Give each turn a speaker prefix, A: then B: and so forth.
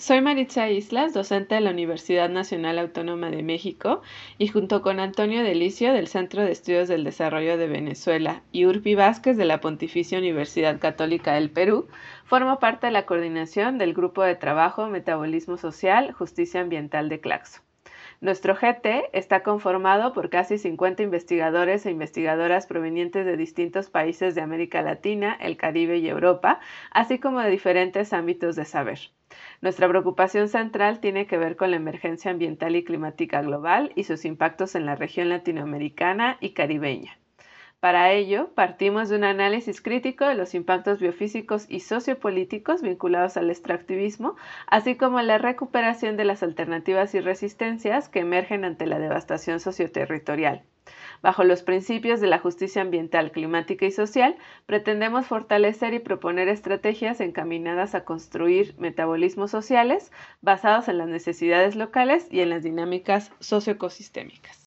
A: soy Maritza Islas, docente de la Universidad Nacional Autónoma de México y junto con Antonio Delicio del Centro de Estudios del Desarrollo de Venezuela y Urpi Vázquez de la Pontificia Universidad Católica del Perú, formo parte de la coordinación del Grupo de Trabajo Metabolismo Social, Justicia Ambiental de Claxo. Nuestro GT está conformado por casi 50 investigadores e investigadoras provenientes de distintos países de América Latina, el Caribe y Europa, así como de diferentes ámbitos de saber. Nuestra preocupación central tiene que ver con la emergencia ambiental y climática global y sus impactos en la región latinoamericana y caribeña. Para ello, partimos de un análisis crítico de los impactos biofísicos y sociopolíticos vinculados al extractivismo, así como la recuperación de las alternativas y resistencias que emergen ante la devastación socioterritorial. Bajo los principios de la justicia ambiental, climática y social, pretendemos fortalecer y proponer estrategias encaminadas a construir metabolismos sociales basados en las necesidades locales y en las dinámicas socioecosistémicas.